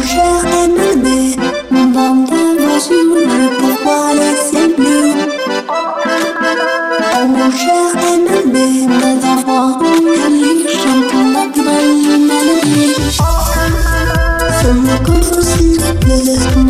Mon je peux voir les mon cher MLB, mes enfants jolis chantent la plus belle mélodie. Ce me contre femmes,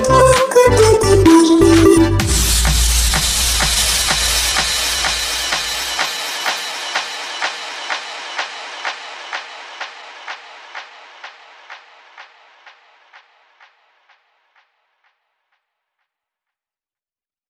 Oh.